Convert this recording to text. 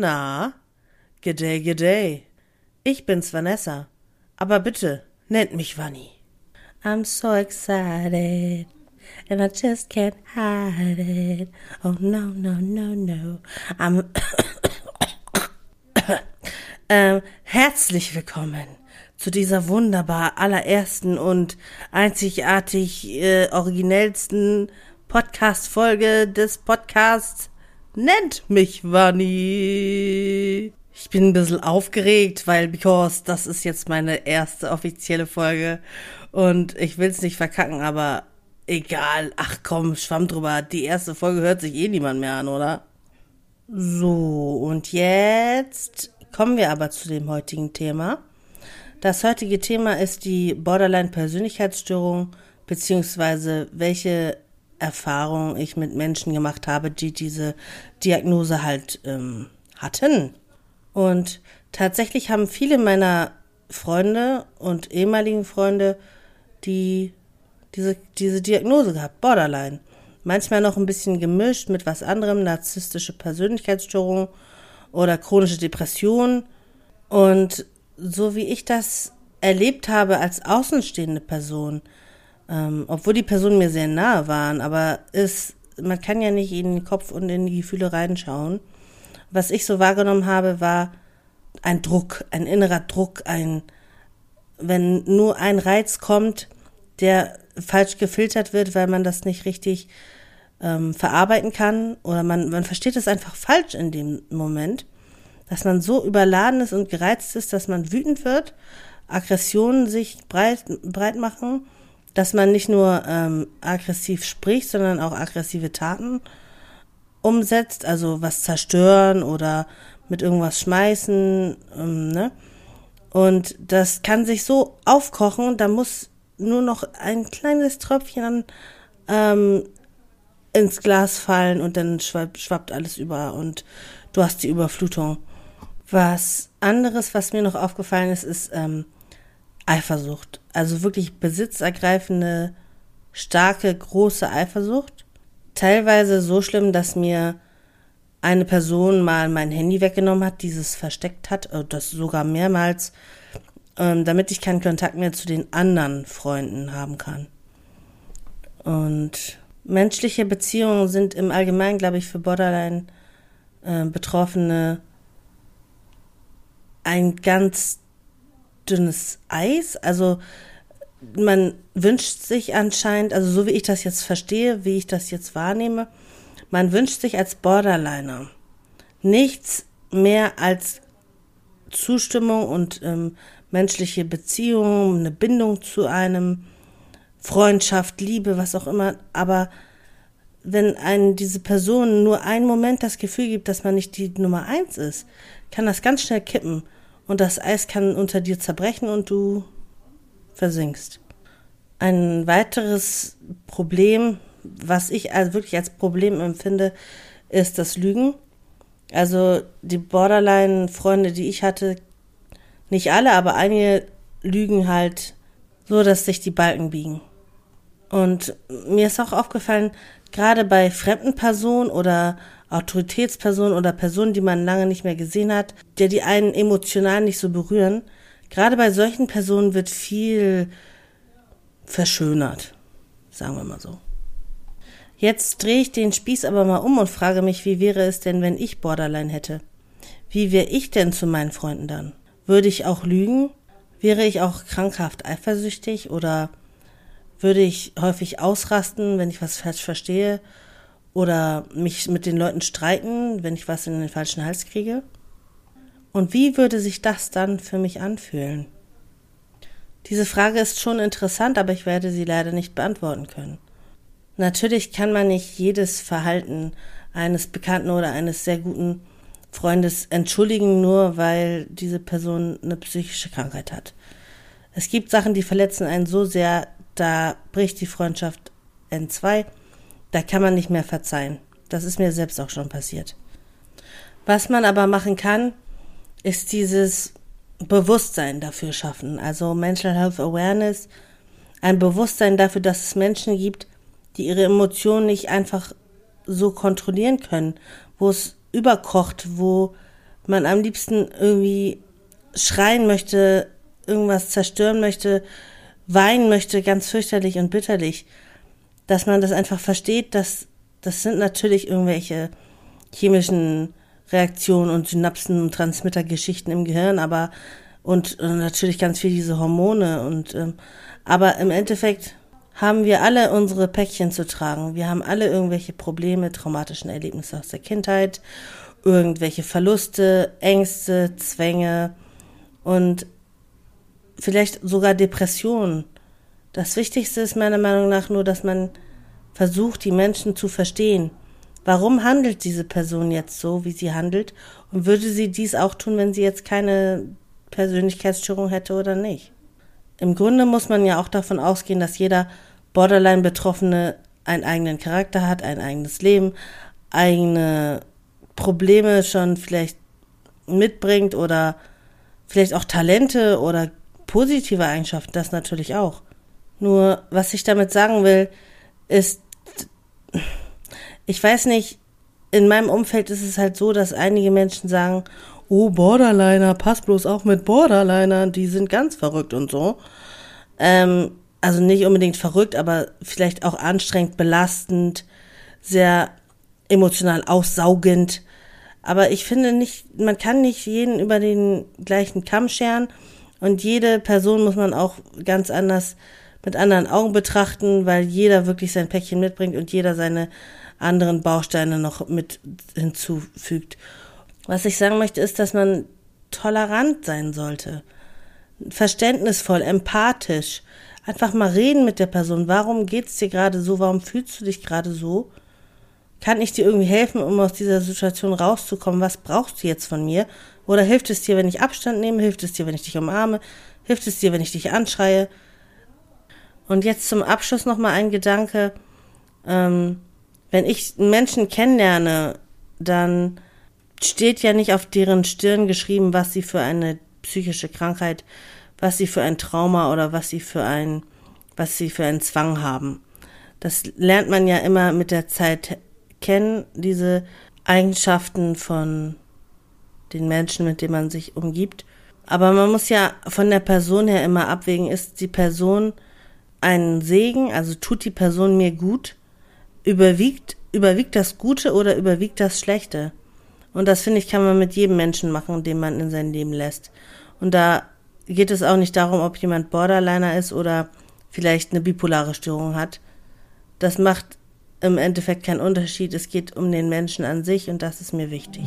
Na, G'day, g'day. Ich bin's Vanessa. Aber bitte, nennt mich Vanni. I'm so excited. And I just can't hide it. Oh no, no, no, no. I'm ähm, herzlich willkommen zu dieser wunderbar allerersten und einzigartig äh, originellsten Podcast-Folge des Podcasts Nennt mich Vanni. Ich bin ein bisschen aufgeregt, weil, because, das ist jetzt meine erste offizielle Folge und ich will's nicht verkacken, aber egal. Ach komm, schwamm drüber. Die erste Folge hört sich eh niemand mehr an, oder? So, und jetzt kommen wir aber zu dem heutigen Thema. Das heutige Thema ist die Borderline-Persönlichkeitsstörung, beziehungsweise welche Erfahrungen ich mit Menschen gemacht habe, die diese Diagnose halt ähm, hatten. Und tatsächlich haben viele meiner Freunde und ehemaligen Freunde die diese, diese Diagnose gehabt, Borderline. Manchmal noch ein bisschen gemischt mit was anderem, narzisstische Persönlichkeitsstörung oder chronische Depression. Und so wie ich das erlebt habe als außenstehende Person, ähm, obwohl die Personen mir sehr nahe waren, aber ist, man kann ja nicht in den Kopf und in die Gefühle reinschauen. Was ich so wahrgenommen habe, war ein Druck, ein innerer Druck, ein, wenn nur ein Reiz kommt, der falsch gefiltert wird, weil man das nicht richtig ähm, verarbeiten kann oder man, man versteht es einfach falsch in dem Moment, dass man so überladen ist und gereizt ist, dass man wütend wird, Aggressionen sich breit, breit machen, dass man nicht nur ähm, aggressiv spricht, sondern auch aggressive Taten umsetzt, also was zerstören oder mit irgendwas schmeißen, ähm, ne? Und das kann sich so aufkochen, da muss nur noch ein kleines Tröpfchen ähm, ins Glas fallen und dann schwappt, schwappt alles über und du hast die Überflutung. Was anderes, was mir noch aufgefallen ist, ist ähm, Eifersucht. Also wirklich besitzergreifende, starke, große Eifersucht. Teilweise so schlimm, dass mir eine Person mal mein Handy weggenommen hat, dieses versteckt hat, äh, das sogar mehrmals ähm, damit ich keinen Kontakt mehr zu den anderen Freunden haben kann. Und menschliche Beziehungen sind im Allgemeinen, glaube ich, für Borderline-Betroffene äh, ein ganz dünnes Eis. Also man wünscht sich anscheinend, also so wie ich das jetzt verstehe, wie ich das jetzt wahrnehme, man wünscht sich als Borderliner nichts mehr als Zustimmung und ähm, menschliche Beziehung, eine Bindung zu einem, Freundschaft, Liebe, was auch immer. Aber wenn einen diese Person nur einen Moment das Gefühl gibt, dass man nicht die Nummer eins ist, kann das ganz schnell kippen und das Eis kann unter dir zerbrechen und du versinkst. Ein weiteres Problem, was ich also wirklich als Problem empfinde, ist das Lügen. Also die Borderline-Freunde, die ich hatte, nicht alle, aber einige lügen halt so, dass sich die Balken biegen. Und mir ist auch aufgefallen, gerade bei fremden Personen oder Autoritätspersonen oder Personen, die man lange nicht mehr gesehen hat, der die einen emotional nicht so berühren, gerade bei solchen Personen wird viel verschönert, sagen wir mal so. Jetzt drehe ich den Spieß aber mal um und frage mich, wie wäre es denn, wenn ich Borderline hätte? Wie wäre ich denn zu meinen Freunden dann? Würde ich auch lügen? Wäre ich auch krankhaft eifersüchtig oder würde ich häufig ausrasten, wenn ich was falsch verstehe? Oder mich mit den Leuten streiten, wenn ich was in den falschen Hals kriege? Und wie würde sich das dann für mich anfühlen? Diese Frage ist schon interessant, aber ich werde sie leider nicht beantworten können. Natürlich kann man nicht jedes Verhalten eines Bekannten oder eines sehr guten Freundes entschuldigen, nur weil diese Person eine psychische Krankheit hat. Es gibt Sachen, die verletzen einen so sehr, da bricht die Freundschaft N2, da kann man nicht mehr verzeihen. Das ist mir selbst auch schon passiert. Was man aber machen kann, ist dieses Bewusstsein dafür schaffen, also Mental Health Awareness, ein Bewusstsein dafür, dass es Menschen gibt, die ihre Emotionen nicht einfach so kontrollieren können, wo es überkocht, wo man am liebsten irgendwie schreien möchte, irgendwas zerstören möchte, weinen möchte, ganz fürchterlich und bitterlich, dass man das einfach versteht, dass das sind natürlich irgendwelche chemischen Reaktionen und Synapsen und Transmittergeschichten im Gehirn, aber und, natürlich ganz viel diese Hormone und ähm, aber im Endeffekt haben wir alle unsere Päckchen zu tragen. Wir haben alle irgendwelche Probleme, traumatischen Erlebnisse aus der Kindheit, irgendwelche Verluste, Ängste, Zwänge und vielleicht sogar Depressionen. Das Wichtigste ist meiner Meinung nach nur, dass man versucht, die Menschen zu verstehen. Warum handelt diese Person jetzt so, wie sie handelt? Und würde sie dies auch tun, wenn sie jetzt keine Persönlichkeitsstörung hätte oder nicht? Im Grunde muss man ja auch davon ausgehen, dass jeder Borderline-Betroffene einen eigenen Charakter hat, ein eigenes Leben, eigene Probleme schon vielleicht mitbringt oder vielleicht auch Talente oder positive Eigenschaften, das natürlich auch. Nur, was ich damit sagen will, ist, ich weiß nicht, in meinem Umfeld ist es halt so, dass einige Menschen sagen, oh, Borderliner, pass bloß auf mit Borderliner, die sind ganz verrückt und so. Ähm, also nicht unbedingt verrückt, aber vielleicht auch anstrengend, belastend, sehr emotional aussaugend. Aber ich finde nicht, man kann nicht jeden über den gleichen Kamm scheren und jede Person muss man auch ganz anders mit anderen Augen betrachten, weil jeder wirklich sein Päckchen mitbringt und jeder seine anderen Bausteine noch mit hinzufügt. Was ich sagen möchte, ist, dass man tolerant sein sollte. Verständnisvoll, empathisch. Einfach mal reden mit der Person. Warum geht's dir gerade so? Warum fühlst du dich gerade so? Kann ich dir irgendwie helfen, um aus dieser Situation rauszukommen? Was brauchst du jetzt von mir? Oder hilft es dir, wenn ich Abstand nehme? Hilft es dir, wenn ich dich umarme? Hilft es dir, wenn ich dich anschreie? Und jetzt zum Abschluss nochmal ein Gedanke. Ähm, wenn ich Menschen kennenlerne, dann steht ja nicht auf deren Stirn geschrieben, was sie für eine psychische Krankheit, was sie für ein Trauma oder was sie für ein, was sie für einen Zwang haben. Das lernt man ja immer mit der Zeit kennen, diese Eigenschaften von den Menschen, mit denen man sich umgibt. Aber man muss ja von der Person her immer abwägen, ist die Person ein Segen, also tut die Person mir gut, überwiegt, überwiegt das Gute oder überwiegt das Schlechte? Und das finde ich, kann man mit jedem Menschen machen, den man in sein Leben lässt. Und da geht es auch nicht darum, ob jemand Borderliner ist oder vielleicht eine bipolare Störung hat. Das macht im Endeffekt keinen Unterschied. Es geht um den Menschen an sich und das ist mir wichtig.